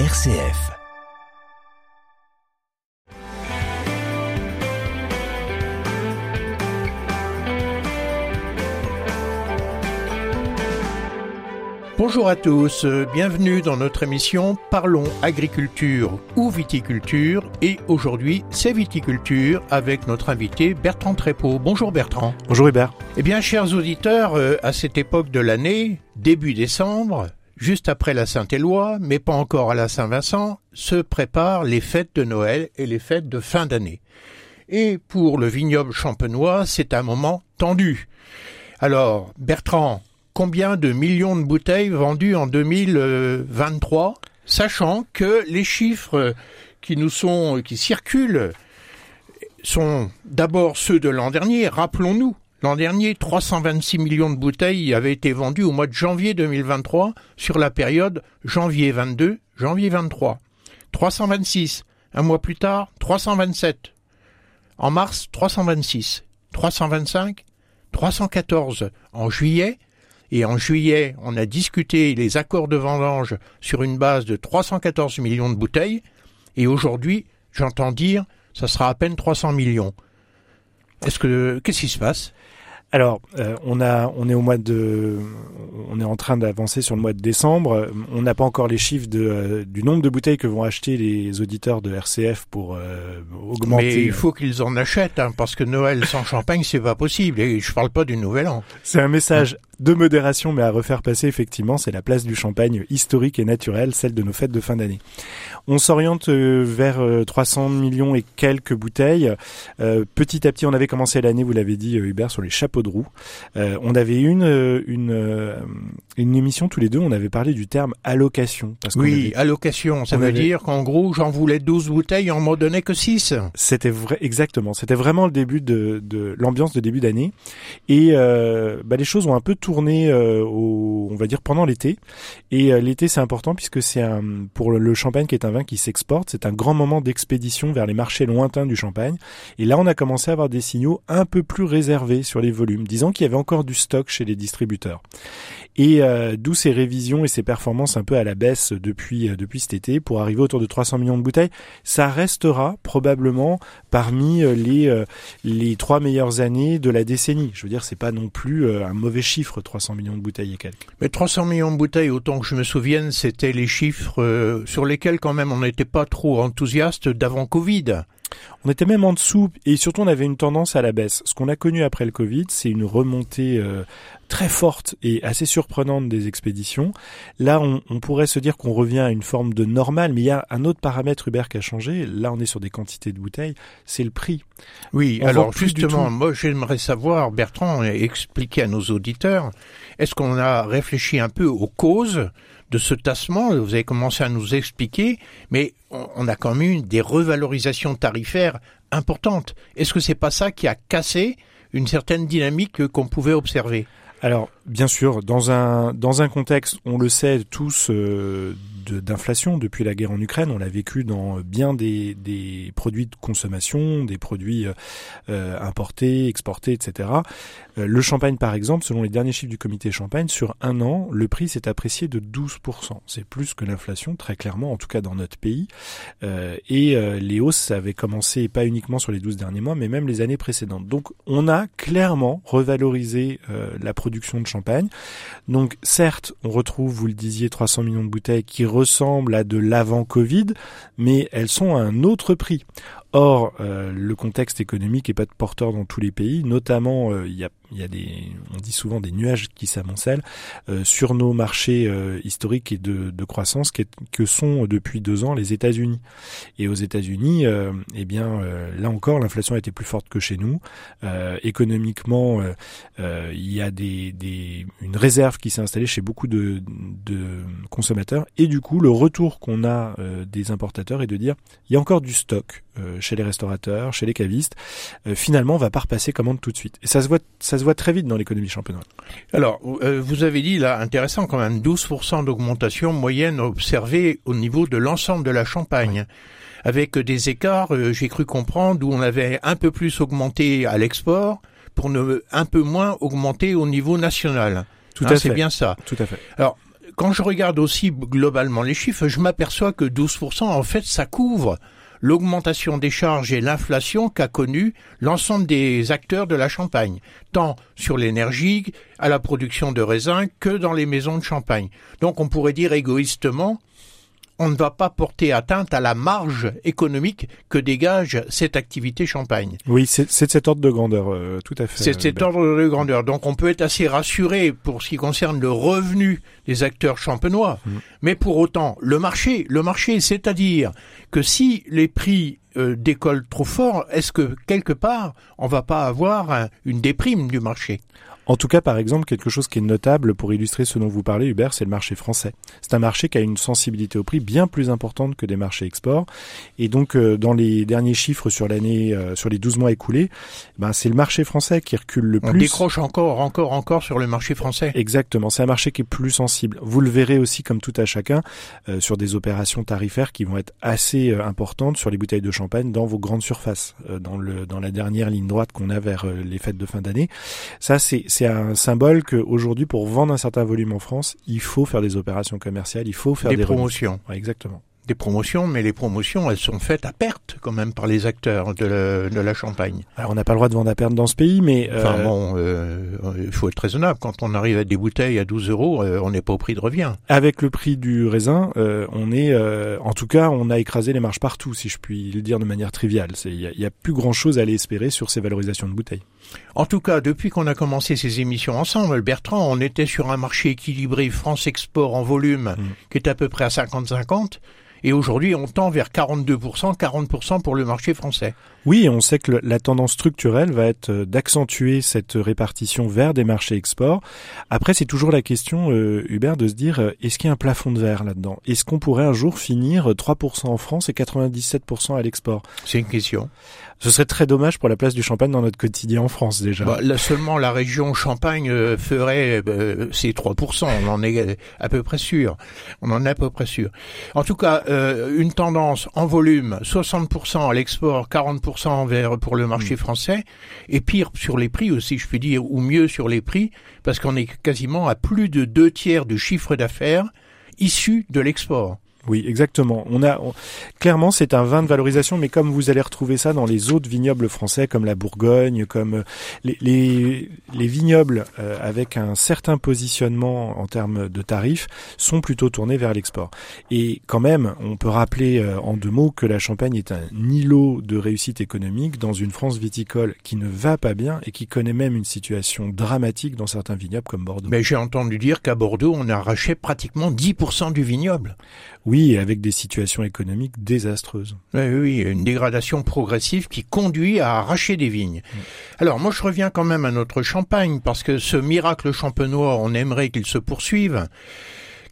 RCF. Bonjour à tous, bienvenue dans notre émission Parlons agriculture ou viticulture et aujourd'hui c'est viticulture avec notre invité Bertrand Trépeau. Bonjour Bertrand. Bonjour Hubert. Eh bien chers auditeurs, euh, à cette époque de l'année, début décembre, juste après la Saint-Éloi, mais pas encore à la Saint-Vincent, se préparent les fêtes de Noël et les fêtes de fin d'année. Et pour le vignoble champenois, c'est un moment tendu. Alors, Bertrand, combien de millions de bouteilles vendues en 2023, sachant que les chiffres qui nous sont, qui circulent, sont d'abord ceux de l'an dernier. Rappelons-nous, l'an dernier, 326 millions de bouteilles avaient été vendues au mois de janvier 2023 sur la période janvier 22, janvier 23. 326. Un mois plus tard, 327. En mars, 326. 325. 314 en juillet, et en juillet, on a discuté les accords de vendange sur une base de 314 millions de bouteilles. Et aujourd'hui, j'entends dire, ça sera à peine 300 millions. Est-ce que qu'est-ce qui se passe? Alors, euh, on a, on est au mois de, on est en train d'avancer sur le mois de décembre. On n'a pas encore les chiffres de, euh, du nombre de bouteilles que vont acheter les auditeurs de RCF pour euh, augmenter. Mais il faut qu'ils en achètent, hein, parce que Noël sans champagne, c'est pas possible. Et je parle pas du Nouvel An. C'est un message de modération, mais à refaire passer effectivement, c'est la place du champagne historique et naturelle, celle de nos fêtes de fin d'année. On s'oriente vers 300 millions et quelques bouteilles. petit à petit, on avait commencé l'année, vous l'avez dit Hubert, sur les chapeaux de roue. Euh, on avait une, une, euh, une émission tous les deux, on avait parlé du terme allocation. Parce oui, allocation, ça veut dire qu'en gros, j'en voulais 12 bouteilles, on m'en donnait que 6. C'était vrai, exactement. C'était vraiment le début de, de l'ambiance de début d'année. Et euh, bah, les choses ont un peu tourné, au, on va dire, pendant l'été. Et l'été, c'est important puisque c'est un, pour le champagne qui est un vin qui s'exporte, c'est un grand moment d'expédition vers les marchés lointains du champagne. Et là, on a commencé à avoir des signaux un peu plus réservés sur les volumes disant qu'il y avait encore du stock chez les distributeurs. Et euh, d'où ces révisions et ces performances un peu à la baisse depuis euh, depuis cet été pour arriver autour de 300 millions de bouteilles. Ça restera probablement parmi euh, les les trois meilleures années de la décennie. Je veux dire, c'est pas non plus un mauvais chiffre 300 millions de bouteilles et quelques. Mais 300 millions de bouteilles, autant que je me souvienne, c'était les chiffres sur lesquels quand même on n'était pas trop enthousiaste d'avant Covid. On était même en dessous et surtout on avait une tendance à la baisse. Ce qu'on a connu après le Covid, c'est une remontée euh, très forte et assez surprenante des expéditions. Là, on, pourrait se dire qu'on revient à une forme de normal, mais il y a un autre paramètre Uber qui a changé. Là, on est sur des quantités de bouteilles, c'est le prix. Oui, alors justement, moi j'aimerais savoir, Bertrand, expliquer à nos auditeurs, est-ce qu'on a réfléchi un peu aux causes de ce tassement, vous avez commencé à nous expliquer, mais on a quand même eu des revalorisations tarifaires importantes. Est-ce que c'est pas ça qui a cassé une certaine dynamique qu'on pouvait observer? Alors, bien sûr, dans un dans un contexte, on le sait tous, euh, d'inflation depuis la guerre en Ukraine. On l'a vécu dans bien des, des produits de consommation, des produits euh, importés, exportés, etc. Euh, le champagne, par exemple, selon les derniers chiffres du comité champagne, sur un an, le prix s'est apprécié de 12%. C'est plus que l'inflation, très clairement, en tout cas dans notre pays. Euh, et les hausses avaient commencé pas uniquement sur les 12 derniers mois, mais même les années précédentes. Donc on a clairement revalorisé la production de champagne. Donc certes, on retrouve, vous le disiez, 300 millions de bouteilles qui ressemblent à de l'avant-Covid, mais elles sont à un autre prix. Or, euh, le contexte économique est pas porteur dans tous les pays, notamment euh, il y, a, y, a, des, on dit souvent des nuages qui s'amoncellent euh, sur nos marchés historiques et de, de croissance que, que, sont depuis deux ans les États-Unis. Et aux États-Unis, eh bien là encore, l'inflation a été plus forte que chez nous. économiquement, il y a des, des, une réserve qui s'est installée chez beaucoup de, de, consommateurs, et du coup, le retour qu'on a des importateurs est de dire il y a encore du stock chez les restaurateurs, chez les cavistes, euh, finalement, on va pas repasser commande tout de suite. Et ça se voit, ça se voit très vite dans l'économie champenoise. Alors, euh, vous avez dit là, intéressant quand même, 12% d'augmentation moyenne observée au niveau de l'ensemble de la Champagne. Avec des écarts, euh, j'ai cru comprendre, où on avait un peu plus augmenté à l'export pour ne un peu moins augmenter au niveau national. Tout hein, à fait. C'est bien ça. Tout à fait. Alors, quand je regarde aussi globalement les chiffres, je m'aperçois que 12%, en fait, ça couvre l'augmentation des charges et l'inflation qu'a connu l'ensemble des acteurs de la Champagne, tant sur l'énergie, à la production de raisins, que dans les maisons de champagne. Donc on pourrait dire égoïstement, on ne va pas porter atteinte à la marge économique que dégage cette activité champagne. Oui, c'est de cet ordre de grandeur, euh, tout à fait. C'est de cet ordre de grandeur. Donc on peut être assez rassuré pour ce qui concerne le revenu des acteurs champenois. Mm. Mais pour autant, le marché, le marché, c'est-à-dire que si les prix euh, décollent trop fort, est-ce que quelque part on va pas avoir une déprime du marché? En tout cas, par exemple, quelque chose qui est notable pour illustrer ce dont vous parlez, Hubert, c'est le marché français. C'est un marché qui a une sensibilité au prix bien plus importante que des marchés export. Et donc, euh, dans les derniers chiffres sur l'année, euh, sur les 12 mois écoulés, ben, c'est le marché français qui recule le plus. On décroche encore, encore, encore sur le marché français. Exactement. C'est un marché qui est plus sensible. Vous le verrez aussi, comme tout à chacun, euh, sur des opérations tarifaires qui vont être assez importantes sur les bouteilles de champagne dans vos grandes surfaces, dans le, dans la dernière ligne droite qu'on a vers les fêtes de fin d'année. Ça, c'est c'est un symbole qu'aujourd'hui, pour vendre un certain volume en France, il faut faire des opérations commerciales, il faut faire des, des promotions. exactement des promotions, mais les promotions, elles sont faites à perte quand même par les acteurs de, de la Champagne. Alors on n'a pas le droit de vendre à perte dans ce pays, mais... Euh... Enfin bon, euh, il faut être raisonnable. Quand on arrive à des bouteilles à 12 euros, euh, on n'est pas au prix de revient. Avec le prix du raisin, on est... en tout cas, on a écrasé les marges partout, si je puis le dire de manière triviale. Il n'y a, y a, plus grand-chose à aller espérer sur ces valorisations de bouteilles. En tout cas, depuis qu'on a commencé ces émissions ensemble, Bertrand, on était sur un marché équilibré France Export en volume mmh. qui est à peu près à 50-50. Et aujourd'hui, on tend vers 42%, 40% pour le marché français. Oui, on sait que la tendance structurelle va être euh, d'accentuer cette répartition vers des marchés export. Après, c'est toujours la question, euh, Hubert, de se dire, euh, est-ce qu'il y a un plafond de verre là-dedans? Est-ce qu'on pourrait un jour finir 3% en France et 97% à l'export? C'est une question. Ce serait très dommage pour la place du champagne dans notre quotidien en France déjà. Bah, là, seulement la région Champagne euh, ferait euh, ces 3%, on en est à peu près sûr. On en est à peu près sûr. En tout cas, euh, une tendance en volume, 60% à l'export, 40% pour le marché hmm. français, et pire sur les prix aussi, je puis dire, ou mieux sur les prix, parce qu'on est quasiment à plus de deux tiers du chiffre d'affaires issu de l'export. Oui, exactement. On a clairement c'est un vin de valorisation, mais comme vous allez retrouver ça dans les autres vignobles français, comme la Bourgogne, comme euh, les, les, les vignobles euh, avec un certain positionnement en termes de tarifs sont plutôt tournés vers l'export. Et quand même, on peut rappeler euh, en deux mots que la Champagne est un îlot de réussite économique dans une France viticole qui ne va pas bien et qui connaît même une situation dramatique dans certains vignobles comme Bordeaux. Mais j'ai entendu dire qu'à Bordeaux, on a arraché pratiquement 10% du vignoble. Oui, avec des situations économiques désastreuses. Oui, oui, une dégradation progressive qui conduit à arracher des vignes. Mm. Alors moi je reviens quand même à notre champagne, parce que ce miracle champenois, on aimerait qu'il se poursuive.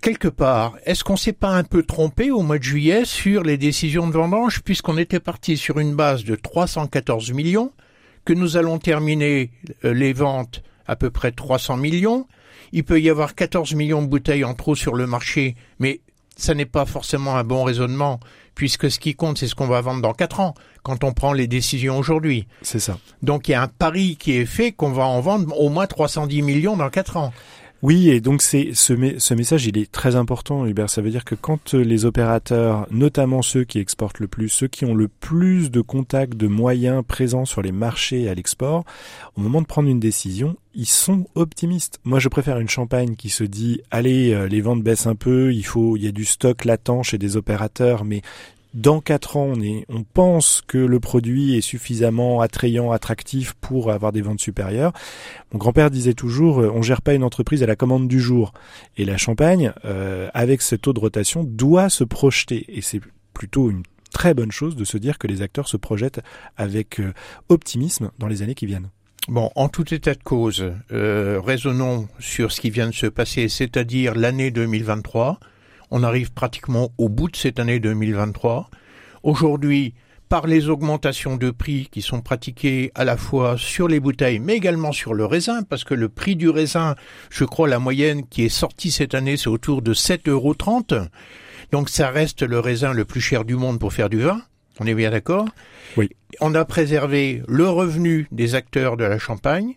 Quelque part, est-ce qu'on s'est pas un peu trompé au mois de juillet sur les décisions de vendange, puisqu'on était parti sur une base de 314 millions, que nous allons terminer euh, les ventes à peu près 300 millions, il peut y avoir 14 millions de bouteilles en trop sur le marché, mais ça n'est pas forcément un bon raisonnement, puisque ce qui compte, c'est ce qu'on va vendre dans quatre ans, quand on prend les décisions aujourd'hui. C'est ça. Donc il y a un pari qui est fait qu'on va en vendre au moins 310 millions dans quatre ans. Oui, et donc c'est ce, ce, message, il est très important, Hubert. Ça veut dire que quand euh, les opérateurs, notamment ceux qui exportent le plus, ceux qui ont le plus de contacts, de moyens présents sur les marchés à l'export, au moment de prendre une décision, ils sont optimistes. Moi, je préfère une champagne qui se dit, allez, euh, les ventes baissent un peu, il faut, il y a du stock latent chez des opérateurs, mais dans quatre ans, on, est, on pense que le produit est suffisamment attrayant, attractif pour avoir des ventes supérieures. Mon grand-père disait toujours, euh, on gère pas une entreprise à la commande du jour. Et la Champagne, euh, avec ce taux de rotation, doit se projeter. Et c'est plutôt une très bonne chose de se dire que les acteurs se projettent avec euh, optimisme dans les années qui viennent. Bon, en tout état de cause, raisonnons sur ce qui vient de se passer, c'est-à-dire l'année 2023. On arrive pratiquement au bout de cette année 2023. Aujourd'hui, par les augmentations de prix qui sont pratiquées à la fois sur les bouteilles mais également sur le raisin, parce que le prix du raisin, je crois la moyenne qui est sortie cette année, c'est autour de 7,30 euros. Donc ça reste le raisin le plus cher du monde pour faire du vin. On est bien d'accord? Oui. On a préservé le revenu des acteurs de la Champagne.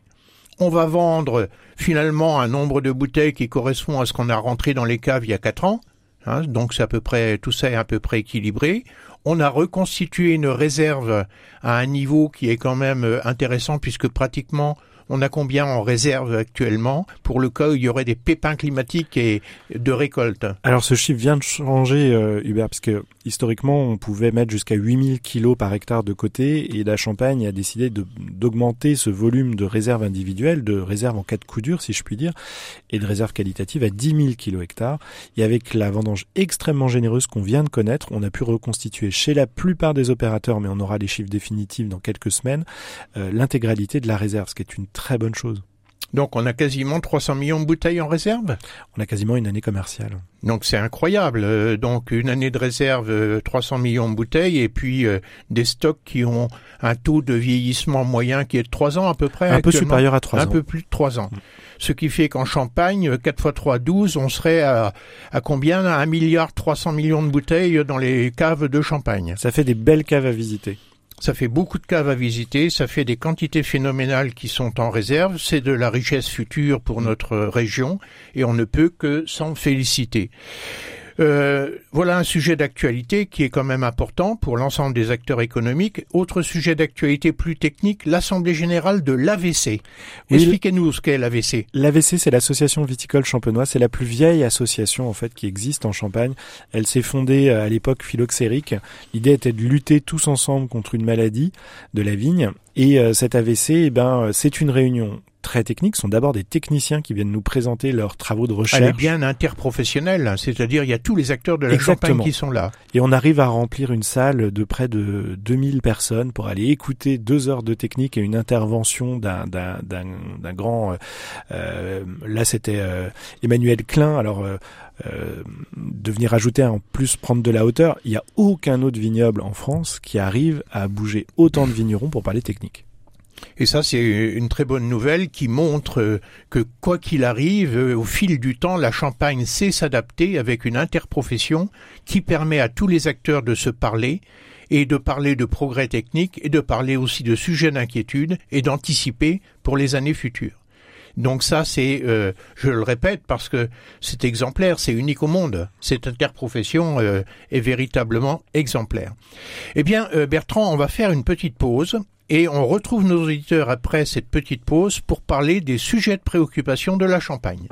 On va vendre finalement un nombre de bouteilles qui correspond à ce qu'on a rentré dans les caves il y a quatre ans. Hein, donc c'est à peu près tout ça est à peu près équilibré. On a reconstitué une réserve à un niveau qui est quand même euh, intéressant puisque pratiquement on a combien en réserve actuellement pour le cas où il y aurait des pépins climatiques et de récolte? Alors ce chiffre vient de changer, euh, Hubert, parce que historiquement on pouvait mettre jusqu'à 8000 kilos par hectare de côté et la Champagne a décidé d'augmenter ce volume de réserve individuelle, de réserve en cas de coup dur si je puis dire, et de réserve qualitative à 10 000 kilos hectares. Et avec la vendange extrêmement généreuse qu'on vient de connaître, on a pu reconstituer chez la plupart des opérateurs, mais on aura les chiffres définitifs dans quelques semaines, euh, l'intégralité de la réserve, ce qui est une très bonne chose. Donc on a quasiment 300 millions de bouteilles en réserve? On a quasiment une année commerciale. Donc c'est incroyable. Euh, donc une année de réserve, 300 euh, millions de bouteilles, et puis euh, des stocks qui ont un taux de vieillissement moyen qui est de 3 ans à peu près. Un peu supérieur à 3 ans. Un peu plus de 3 ans. Ce qui fait qu'en Champagne, 4 x 3, 12, on serait à, à combien? À 1 milliard 300 millions de bouteilles dans les caves de Champagne. Ça fait des belles caves à visiter. Ça fait beaucoup de caves à visiter, ça fait des quantités phénoménales qui sont en réserve, c'est de la richesse future pour notre région et on ne peut que s'en féliciter. Euh, voilà un sujet d'actualité qui est quand même important pour l'ensemble des acteurs économiques. Autre sujet d'actualité plus technique, l'Assemblée générale de l'AVC. Expliquez-nous ce qu'est l'AVC. L'AVC, c'est l'association viticole champenoise. C'est la plus vieille association en fait qui existe en Champagne. Elle s'est fondée euh, à l'époque phylloxérique. L'idée était de lutter tous ensemble contre une maladie de la vigne. Et euh, cet AVC, eh ben, c'est une réunion très techniques sont d'abord des techniciens qui viennent nous présenter leurs travaux de recherche. Elle est bien interprofessionnelle, c'est-à-dire il y a tous les acteurs de la Champagne qui sont là. Et on arrive à remplir une salle de près de 2000 personnes pour aller écouter deux heures de technique et une intervention d'un d'un grand. Euh, euh, là, c'était euh, Emmanuel Klein. Alors. Euh, de venir ajouter en plus prendre de la hauteur, il n'y a aucun autre vignoble en France qui arrive à bouger autant de vignerons pour parler technique. Et ça, c'est une très bonne nouvelle qui montre euh, que quoi qu'il arrive, euh, au fil du temps, la Champagne sait s'adapter avec une interprofession qui permet à tous les acteurs de se parler et de parler de progrès techniques et de parler aussi de sujets d'inquiétude et d'anticiper pour les années futures. Donc ça, c'est, euh, je le répète, parce que c'est exemplaire, c'est unique au monde. Cette interprofession est véritablement exemplaire. Eh bien, Bertrand, on va faire une petite pause et on retrouve nos auditeurs après cette petite pause pour parler des sujets de préoccupation de la Champagne.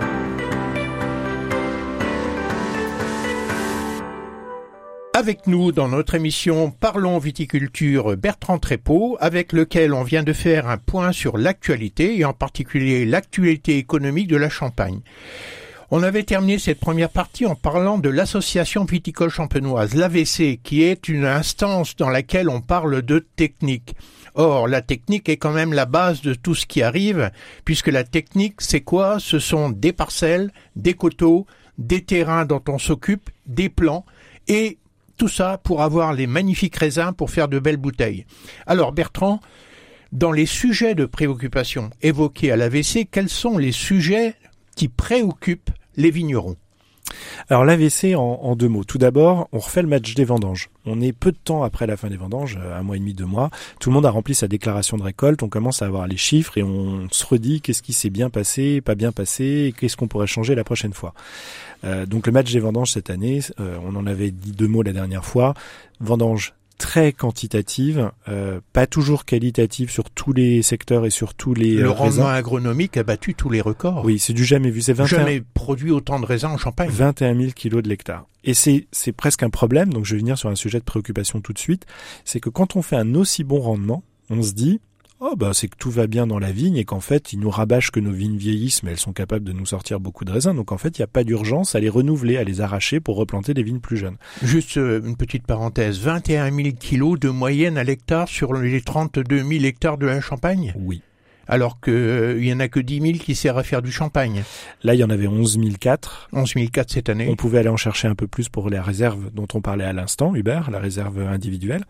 Avec nous dans notre émission Parlons viticulture Bertrand Trépeau, avec lequel on vient de faire un point sur l'actualité et en particulier l'actualité économique de la Champagne. On avait terminé cette première partie en parlant de l'association viticole champenoise, l'AVC, qui est une instance dans laquelle on parle de technique. Or, la technique est quand même la base de tout ce qui arrive, puisque la technique, c'est quoi? Ce sont des parcelles, des coteaux, des terrains dont on s'occupe, des plans, et tout ça pour avoir les magnifiques raisins pour faire de belles bouteilles. Alors Bertrand, dans les sujets de préoccupation évoqués à l'AVC, quels sont les sujets qui préoccupent les vignerons? Alors l'AVC en, deux mots. Tout d'abord, on refait le match des vendanges. On est peu de temps après la fin des vendanges, euh, un mois et demi, deux mois. Tout le monde a rempli sa déclaration de récolte. On commence à avoir les chiffres et on se redit qu'est-ce qui s'est bien passé, pas bien passé, qu'est-ce qu'on pourrait changer la prochaine fois. Euh, donc le match des vendanges cette année, euh, on en avait dit deux mots la dernière fois. Vendanges très quantitative, euh, pas toujours qualitative sur tous les secteurs et sur tous les. Le euh, rendement agronomique a battu tous les records. Oui, c'est du jamais vu. C'est 21... jamais produit autant de raisins en Champagne. 21 000 kilos de l'hectare. Et c'est c'est presque un problème. Donc je vais venir sur un sujet de préoccupation tout de suite. C'est que quand on fait un aussi bon rendement, on se dit oh bah c'est que tout va bien dans la vigne et qu'en fait ils nous rabâchent que nos vignes vieillissent mais elles sont capables de nous sortir beaucoup de raisins. Donc en fait il n'y a pas d'urgence à les renouveler, à les arracher pour replanter des vignes plus jeunes. Juste euh, une petite parenthèse, 21 000 kilos de moyenne à l'hectare sur les 32 000 hectares de la Champagne? Oui alors qu'il euh, il y en a que 10 000 qui servent à faire du champagne. Là, il y en avait 11 004. 11 004 cette année. On pouvait aller en chercher un peu plus pour les réserves dont on parlait à l'instant, Hubert, la réserve individuelle.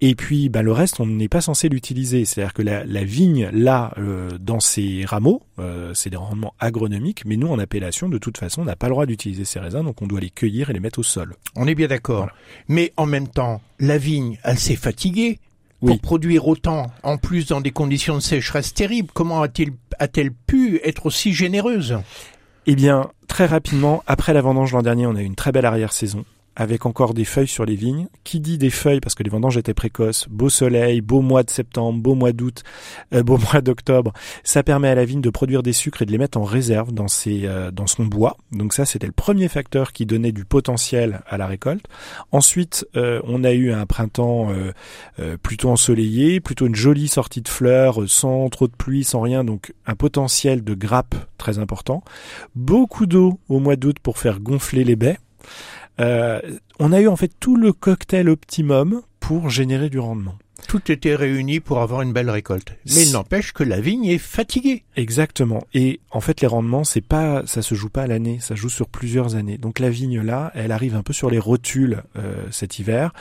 Et puis, bah, le reste, on n'est pas censé l'utiliser. C'est-à-dire que la, la vigne, là, euh, dans ses rameaux, euh, c'est des rendements agronomiques, mais nous, en appellation, de toute façon, on n'a pas le droit d'utiliser ces raisins, donc on doit les cueillir et les mettre au sol. On est bien d'accord. Mais en même temps, la vigne, elle s'est fatiguée pour produire autant, en plus dans des conditions de sécheresse terribles. Comment a-t-il a-t-elle pu être aussi généreuse? Eh bien, très rapidement, après la vendange l'an dernier, on a eu une très belle arrière-saison avec encore des feuilles sur les vignes. Qui dit des feuilles parce que les vendanges étaient précoces, beau soleil, beau mois de septembre, beau mois d'août, euh, beau mois d'octobre, ça permet à la vigne de produire des sucres et de les mettre en réserve dans ses euh, dans son bois. Donc ça c'était le premier facteur qui donnait du potentiel à la récolte. Ensuite, euh, on a eu un printemps plutôt ensoleillé, plutôt une jolie sortie de fleurs sans trop de pluie, sans rien, donc un potentiel de grappe très important. Beaucoup d'eau au mois d'août pour faire gonfler les baies. Euh, on a eu en fait tout le cocktail optimum pour générer du rendement. Tout était réuni pour avoir une belle récolte. Mais il n'empêche que la vigne est fatiguée. Exactement. Et en fait, les rendements, c'est pas, ça se joue pas à l'année, ça joue sur plusieurs années. Donc la vigne là, elle arrive un peu sur les rotules euh, cet hiver.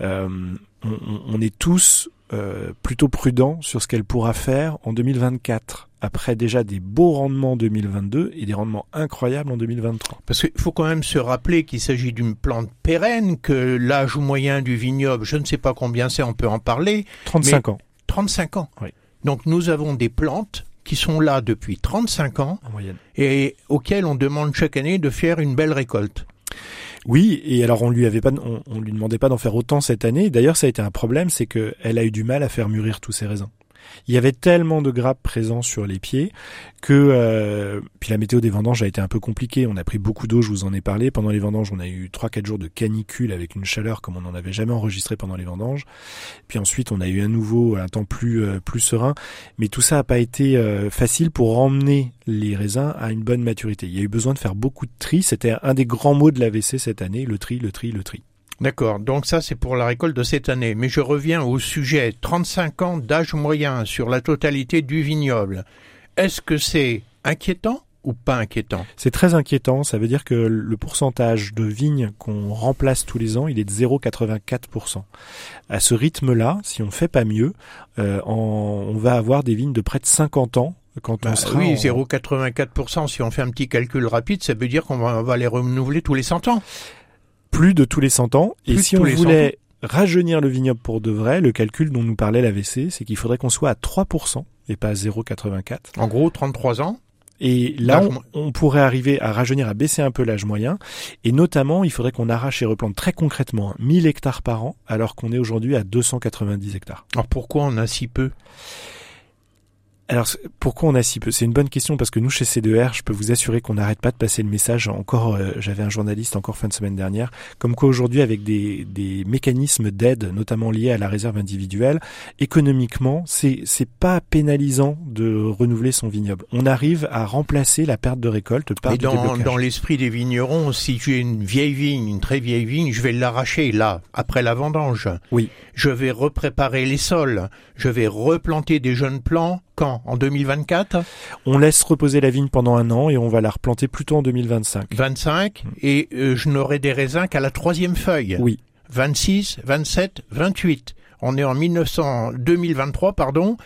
Euh, on, on, est tous euh, plutôt prudents sur ce qu'elle pourra faire en 2024 après déjà des beaux rendements en 2022 et des rendements incroyables en 2023. Parce qu'il faut quand même se rappeler qu'il s'agit d'une plante pérenne, que l'âge moyen du vignoble, je ne sais pas combien c'est, on peut en parler. 35 ans. 35 ans. Oui. Donc nous avons des plantes qui sont là depuis 35 ans en moyenne. et auxquelles on demande chaque année de faire une belle récolte. Oui, et alors on lui avait pas, on, lui demandait pas d'en faire autant cette année. D'ailleurs, ça a été un problème, c'est qu'elle a eu du mal à faire mûrir tous ses raisins. Il y avait tellement de grappes présents sur les pieds que euh, puis la météo des vendanges a été un peu compliquée. On a pris beaucoup d'eau, je vous en ai parlé. Pendant les vendanges, on a eu 3-4 jours de canicule avec une chaleur comme on n'en avait jamais enregistré pendant les vendanges. Puis ensuite, on a eu un nouveau un temps plus euh, plus serein. Mais tout ça n'a pas été euh, facile pour emmener les raisins à une bonne maturité. Il y a eu besoin de faire beaucoup de tri. C'était un des grands mots de l'AVC cette année, le tri, le tri, le tri. D'accord, donc ça c'est pour la récolte de cette année. Mais je reviens au sujet 35 ans d'âge moyen sur la totalité du vignoble. Est-ce que c'est inquiétant ou pas inquiétant? C'est très inquiétant, ça veut dire que le pourcentage de vignes qu'on remplace tous les ans, il est de 0,84%. À ce rythme-là, si on fait pas mieux, euh, on va avoir des vignes de près de 50 ans quand on bah sera oui, 0,84%, si on fait un petit calcul rapide, ça veut dire qu'on va, va les renouveler tous les 100 ans plus de tous les 100 ans. et si on voulait rajeunir le vignoble pour de vrai, le calcul dont nous parlait l'AVC, c'est qu'il faudrait qu'on soit à 3% et pas à 0,84. En gros, 33 ans. Et là, on, pourrait arriver à rajeunir, à baisser un peu l'âge moyen. Et notamment, il faudrait qu'on arrache et replante très concrètement 1000 hectares par an, alors qu'on est aujourd'hui à 290 hectares. Alors pourquoi on a si peu? Alors pourquoi on a si peu? C'est une bonne question parce que nous chez C2R, je peux vous assurer qu'on n'arrête pas de passer le message. Encore, euh, j'avais un journaliste encore fin de semaine dernière, comme quoi aujourd'hui avec des, des mécanismes d'aide, notamment liés à la réserve individuelle, économiquement, c'est c'est pas pénalisant de renouveler son vignoble. On arrive à remplacer la perte de récolte par Et dans, dans l'esprit des vignerons, si j'ai une vieille vigne, une très vieille vigne, je vais l'arracher là après la vendange. Oui. Je vais repréparer les sols. Je vais replanter des jeunes plants quand? En 2024 On laisse reposer la vigne pendant un an et on va la replanter plutôt en 2025. 25 et euh, je n'aurai des raisins qu'à la troisième feuille? Oui. 26, 27, 28 on est en 1900, 2023, pardon,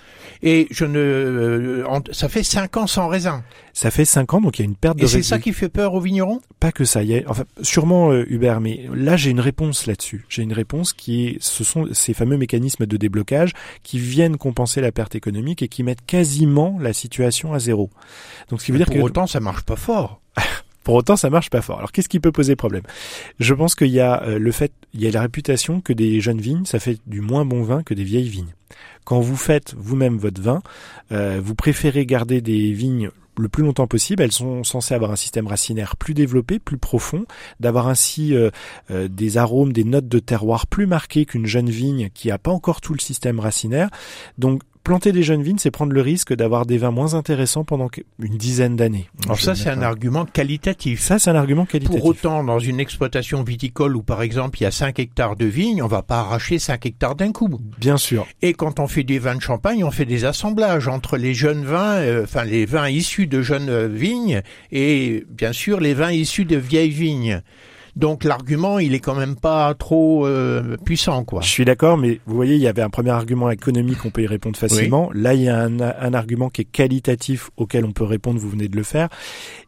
et je ne, euh, ça fait cinq ans sans raisin. Ça fait cinq ans, donc il y a une perte de. Et c'est ça qui fait peur aux vignerons? Pas que ça. Y a, enfin, sûrement euh, Hubert, mais là j'ai une réponse là-dessus. J'ai une réponse qui est, ce sont ces fameux mécanismes de déblocage qui viennent compenser la perte économique et qui mettent quasiment la situation à zéro. Donc ce qui veut dire pour que autant ça marche pas fort. Pour autant, ça marche pas fort. Alors, qu'est-ce qui peut poser problème? Je pense qu'il y a euh, le fait, il y a la réputation que des jeunes vignes, ça fait du moins bon vin que des vieilles vignes. Quand vous faites vous-même votre vin, euh, vous préférez garder des vignes le plus longtemps possible. Elles sont censées avoir un système racinaire plus développé, plus profond, d'avoir ainsi euh, des arômes, des notes de terroir plus marquées qu'une jeune vigne qui n'a pas encore tout le système racinaire. Donc planter des jeunes vignes, c'est prendre le risque d'avoir des vins moins intéressants pendant une dizaine d'années. Alors ça, c'est un argument qualitatif. Ça, c'est un argument qualitatif. Pour autant, dans une exploitation viticole où, par exemple, il y a 5 hectares de vignes, on va pas arracher 5 hectares d'un coup. Bien sûr. Et quand on fait des vins de champagne, on fait des assemblages entre les jeunes vins, euh, enfin les vins issus de jeunes euh, vignes et, bien sûr, les vins issus de vieilles vignes. Donc l'argument, il est quand même pas trop euh, puissant, quoi. Je suis d'accord, mais vous voyez, il y avait un premier argument économique, on peut y répondre facilement. Là, il y a un, un, argument qui est qualitatif auquel on peut répondre. Vous venez de le faire.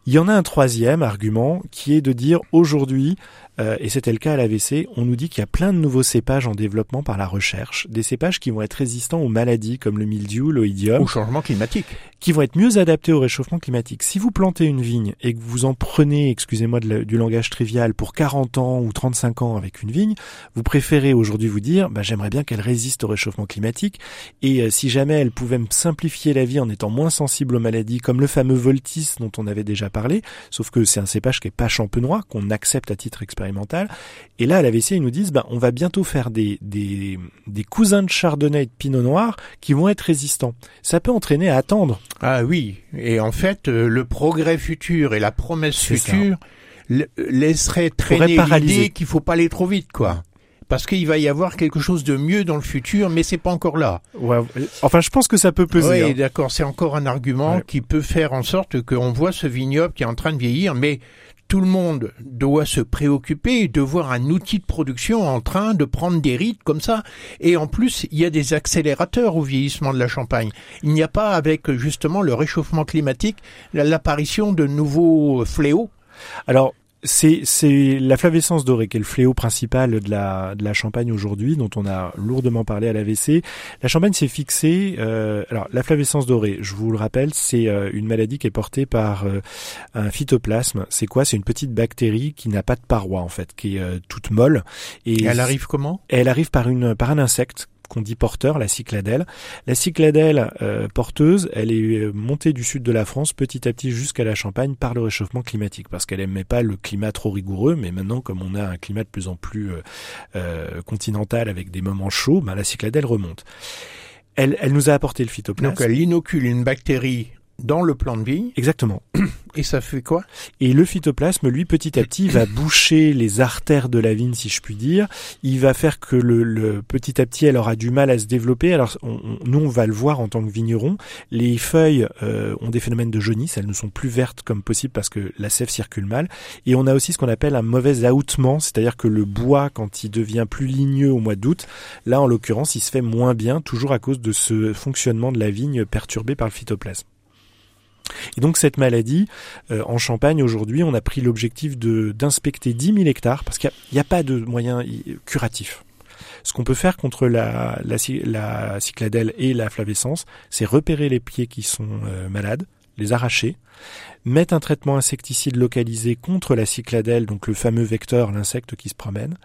Il y en a un troisième argument qui est de dire aujourd'hui, euh, et c'était le cas à l'AVC, on nous dit qu'il y a plein de nouveaux cépages en développement par la recherche, des cépages qui vont être résistants aux maladies comme le mildiou, l'oïdium. Au changement climatique. Qui vont être mieux adaptés au réchauffement climatique. Si vous plantez une vigne et que vous en prenez, excusez-moi du langage trivial, pour 40 ans ou 35 ans avec une vigne, vous préférez aujourd'hui vous dire, bah, j'aimerais bien qu'elle résiste au réchauffement climatique et euh, si jamais elle pouvait me simplifier la vie en étant moins sensible aux maladies, comme le fameux Voltis dont on avait déjà parlé, sauf que c'est un cépage qui est pas champenois, qu'on accepte à titre expérimental. Et là, à l'AVC, ils nous disent, bah, on va bientôt faire des, des, des cousins de chardonnay et de pinot noir qui vont être résistants. Ça peut entraîner à attendre ah oui, et en fait, euh, le progrès futur et la promesse future laisseraient traîner l'idée qu'il faut pas aller trop vite, quoi. Parce qu'il va y avoir quelque chose de mieux dans le futur, mais c'est pas encore là. Ouais, enfin, je pense que ça peut peser. Oui, hein. d'accord, c'est encore un argument qui peut faire en sorte qu'on voit ce vignoble qui est en train de vieillir, mais tout le monde doit se préoccuper de voir un outil de production en train de prendre des rites comme ça. Et en plus, il y a des accélérateurs au vieillissement de la Champagne. Il n'y a pas, avec justement le réchauffement climatique, l'apparition de nouveaux fléaux. Alors, c'est c'est la flavescence dorée qui est le fléau principal de la de la Champagne aujourd'hui, dont on a lourdement parlé à l'AVC. La Champagne s'est fixée. Euh, alors la flavescence dorée, je vous le rappelle, c'est euh, une maladie qui est portée par euh, un phytoplasme. C'est quoi? C'est une petite bactérie qui n'a pas de paroi en fait, qui est toute molle. Et elle arrive comment? Elle arrive par une par un insecte qu'on dit porteur, la cycladelle. La cycladelle euh, porteuse, elle est euh, montée du sud de la France petit à petit jusqu'à la Champagne par le réchauffement climatique, parce qu'elle aimait pas le climat trop rigoureux, mais maintenant comme on a un climat de plus en plus euh, continental avec des moments chauds, ben, la cycladelle remonte. Elle, elle nous a apporté le phytoplasme. Donc elle inocule une bactérie dans le plant de vigne. Exactement. Et ça fait quoi? Et le phytoplasme, lui, petit à petit, va boucher les artères de la vigne, si je puis dire. Il va faire que le, petit à petit, elle aura du mal à se développer. Alors, nous, on va le voir en tant que vigneron. Les feuilles euh, ont des phénomènes de jaunisse. Elles ne sont plus vertes comme possible parce que la sève circule mal. Et on a aussi ce qu'on appelle un mauvais aoutement, c'est-à-dire que le bois, quand il devient plus ligneux au mois d'août, là, en l'occurrence, il se fait moins bien, toujours à cause de ce fonctionnement de la vigne perturbé par le phytoplasme. Et donc cette maladie, euh, en Champagne aujourd'hui, on a pris l'objectif de d'inspecter 10 000 hectares parce qu'il n'y a, pas de moyens curatifs. Ce qu'on peut faire contre la, cycladelle et la flavescence, c'est repérer les pieds qui sont euh, malades, les arracher, mettre un traitement insecticide localisé contre la cycladelle, donc le fameux vecteur, l'insecte qui se promène,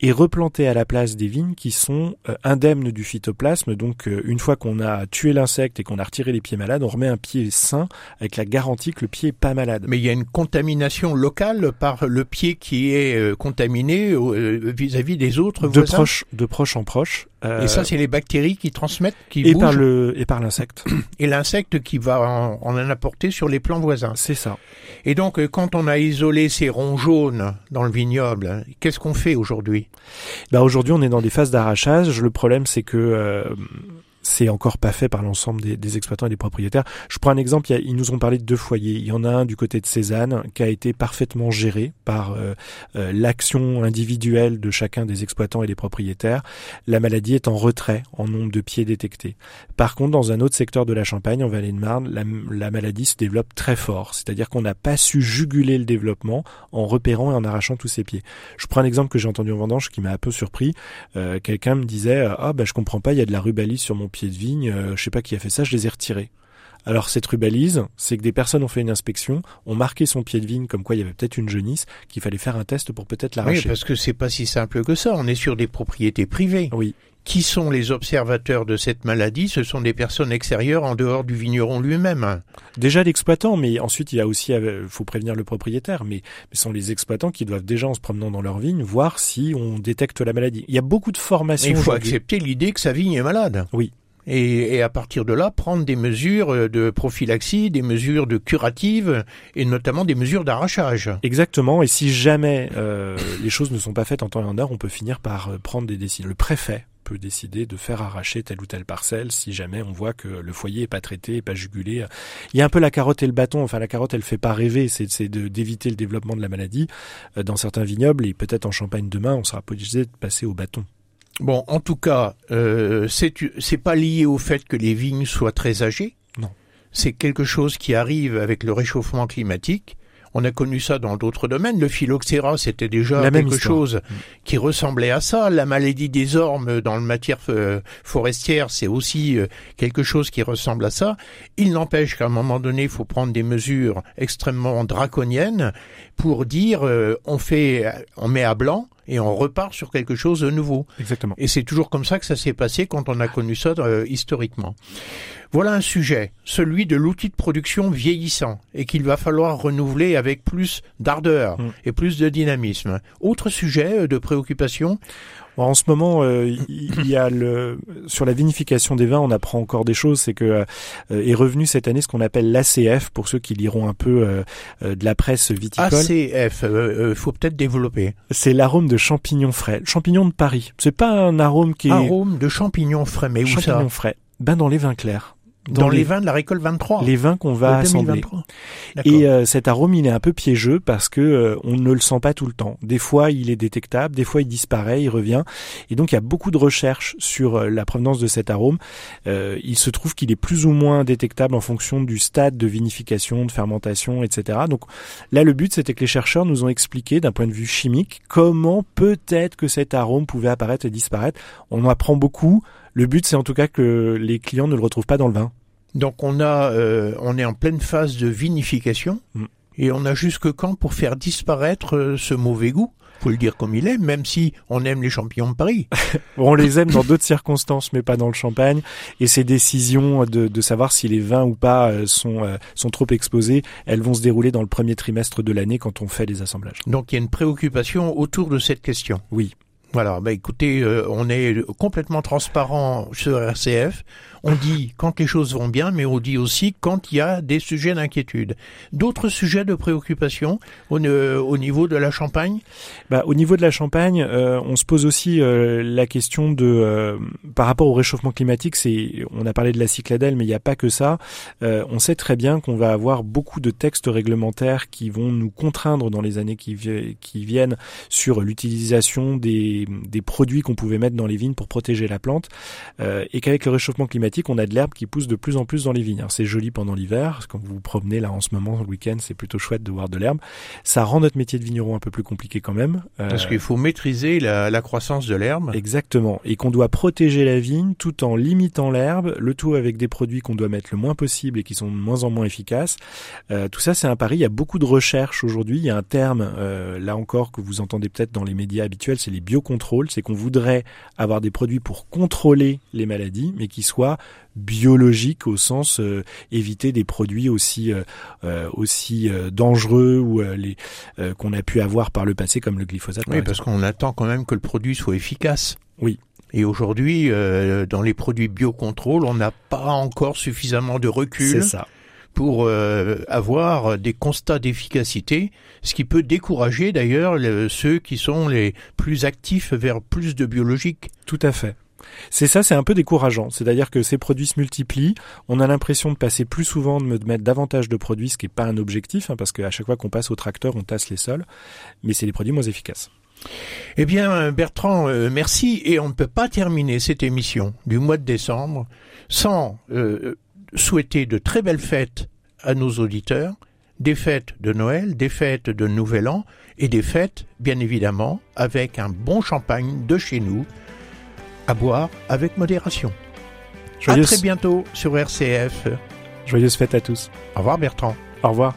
et replanter à la place des vignes qui sont euh, indemnes du phytoplasme. Donc euh, une fois qu'on a tué l'insecte et qu'on a retiré les pieds malades, on remet un pied sain avec la garantie que le pied est pas malade. Mais il y a une contamination locale par le pied qui est euh, contaminé vis-à-vis des autres de Proche, de proche en proche. et ça, c'est les bactéries qui transmettent, qui et par le et par l'insecte. Et l'insecte qui va en, en apporter sur les voisins. C'est ça. Et donc, euh, quand on a isolé ces ronds jaunes dans le vignoble, qu'est-ce qu'on fait aujourd'hui? Bah Aujourd'hui, on est dans des phases d'arrachage. Le problème, c'est que euh, c'est encore pas fait par l'ensemble des, exploitants et des propriétaires. Je prends un exemple, ils nous ont parlé de deux foyers. Il y en a un du côté de Cézanne qui a été parfaitement géré par euh, euh, l'action individuelle de chacun des exploitants et des propriétaires. La maladie est en retrait en nombre de pieds détectés. Par contre, dans un autre secteur de la Champagne, en Vallée-de-Marne, la, maladie se développe très fort. C'est-à-dire qu'on n'a pas su juguler le développement en repérant et en arrachant tous ces pieds. Je prends un exemple que j'ai entendu en vendange qui m'a un peu surpris. Euh, quelqu'un me disait ah ben je comprends pas, il y a de la rubalie sur mon pieds de vigne, euh, je sais pas qui a fait ça, je les ai retirés. Alors cette rubalise, c'est que des personnes ont fait une inspection, ont marqué son pied de vigne comme quoi il y avait peut-être une jaunisse, qu'il fallait faire un test pour peut-être l'arracher. Oui, parce que c'est pas si simple que ça. On est sur des propriétés privées. Oui. Qui sont les observateurs de cette maladie? Ce sont des personnes extérieures en dehors du vigneron lui-même. Déjà l'exploitant, mais ensuite il y a aussi, euh, faut prévenir le propriétaire, mais, ce sont les exploitants qui doivent déjà en se promenant dans leur vigne voir si on détecte la maladie. Il y a beaucoup de formations. Il faut accepter l'idée que sa vigne est malade. Oui et, à partir de là prendre des mesures euh, de prophylaxie, des mesures de curative et notamment des mesures d'arrachage. Exactement. Et si jamais euh, les choses ne sont pas faites en temps et en heure, on peut finir par euh, prendre des décisions. Le préfet peut décider de faire arracher telle ou telle parcelle si jamais on voit que le foyer est pas traité, pas jugulé. Il y a un peu la carotte et le bâton. Enfin, la carotte, elle fait pas rêver. C'est d'éviter le développement de la maladie dans certains vignobles et peut-être en Champagne demain, on sera obligé de passer au bâton. Bon, en tout cas, euh, c'est pas lié au fait que les vignes soient très âgées. Non. C'est quelque chose qui arrive avec le réchauffement climatique. On a connu ça dans d'autres domaines. Le phylloxéra, c'était déjà La quelque chose qui ressemblait à ça. La maladie des ormes dans le matière euh, forestière, c'est aussi euh, quelque chose qui ressemble à ça. Il n'empêche qu'à un moment donné, il faut prendre des mesures extrêmement draconiennes pour dire euh, on fait, on met à blanc et on repart sur quelque chose de nouveau. Exactement. Et c'est toujours comme ça que ça s'est passé quand on a connu ça euh, historiquement. Voilà un sujet, celui de l'outil de production vieillissant et qu'il va falloir renouveler avec plus d'ardeur Mm. et plus de dynamisme. Autre sujet euh, de préoccupation, en ce moment, euh, il y a le sur la vinification des vins, on apprend encore des choses. C'est que euh, est revenu cette année ce qu'on appelle l'ACF pour ceux qui liront un peu euh, de la presse viticole. ACF, faut peut-être développer. C'est l'arôme de champignons frais, champignons de Paris. C'est pas un arôme qui est Arôme de champignons frais, mais où champignons ça frais. Ben dans les vins clairs. Dans, les vins de la récolte 23. les vins qu'on va assembler. 2023. D'accord. Et euh, cet arôme, il est un peu piégeux parce que euh, on ne le sent pas tout le temps. Des fois, il est détectable, des fois, il disparaît, il revient. Et donc, il y a beaucoup de recherches sur euh, la provenance de cet arôme. Il se trouve qu'il est plus ou moins détectable en fonction du stade de vinification, de fermentation, etc. Donc là, le but, c'était que les chercheurs nous ont expliqué, d'un point de vue chimique, comment peut-être que cet arôme pouvait apparaître et disparaître. On en apprend beaucoup. Le but, c'est en tout cas que les clients ne le retrouvent pas dans le vin. Donc on a, euh, on est en pleine phase de vinification Mm. et on a jusque quand pour faire disparaître euh, ce mauvais goût? Faut le dire comme il est, même si on aime les champignons de Paris. On les aime dans d'autres circonstances, mais pas dans le champagne. Et ces décisions de, de savoir si les vins ou pas euh, sont, euh, sont trop exposés, elles vont se dérouler dans le premier trimestre de l'année quand on fait les assemblages. Donc il y a une préoccupation autour de cette question. Oui. Voilà, bah écoutez, euh, on est complètement transparent sur RCF. On dit quand les choses vont bien, mais on dit aussi quand il y a des sujets d'inquiétude. D'autres sujets de préoccupation au, niveau de la Champagne? Bah, au niveau de la Champagne, euh, on se pose aussi euh, la question de, euh, par rapport au réchauffement climatique, c'est, on a parlé de la cycladelle, mais il n'y a pas que ça. On sait très bien qu'on va avoir beaucoup de textes réglementaires qui vont nous contraindre dans les années qui, vi- qui viennent sur l'utilisation des, des produits qu'on pouvait mettre dans les vignes pour protéger la plante, et qu'avec le réchauffement climatique, on a de l'herbe qui pousse de plus en plus dans les vignes. C'est joli pendant l'hiver, quand vous vous promenez là en ce moment, le week-end, c'est plutôt chouette de voir de l'herbe. Ça rend notre métier de vigneron un peu plus compliqué quand même. Euh, Parce qu'il faut maîtriser la, la croissance de l'herbe. Exactement. Et qu'on doit protéger la vigne tout en limitant l'herbe, le tout avec des produits qu'on doit mettre le moins possible et qui sont de moins en moins efficaces. Euh, tout ça, c'est un pari. Il y a beaucoup de recherches aujourd'hui. Il y a un terme, euh, là encore, que vous entendez peut-être dans les médias habituels, c'est les biocontrôles. C'est qu'on voudrait avoir des produits pour contrôler les maladies, mais qui soient biologiques au sens euh, éviter des produits aussi euh, euh, aussi euh, dangereux ou les qu'on a pu avoir par le passé comme le glyphosate. Oui, parce qu'on attend quand même que le produit soit efficace. Oui. Et aujourd'hui, dans les produits biocontrôle, on n'a pas encore suffisamment de recul ça. pour avoir des constats d'efficacité, ce qui peut décourager d'ailleurs le- ceux qui sont les plus actifs vers plus de biologique. Tout à fait. C'est ça, c'est un peu décourageant. C'est-à-dire que ces produits se multiplient. On a l'impression de passer plus souvent, de me- de mettre davantage de produits, ce qui n'est pas un objectif, hein, parce qu'à chaque fois qu'on passe au tracteur, on tasse les sols. Mais c'est des produits moins efficaces. Eh bien, Bertrand, euh, merci. Et on ne peut pas terminer cette émission du mois de décembre sans euh, souhaiter de très belles fêtes à nos auditeurs, des fêtes de Noël, des fêtes de Nouvel An et des fêtes, bien évidemment, avec un bon champagne de chez nous à boire avec modération. À Joyeuse, très bientôt sur RCF. joyeuse fête à tous. Au revoir Bertrand. Au revoir.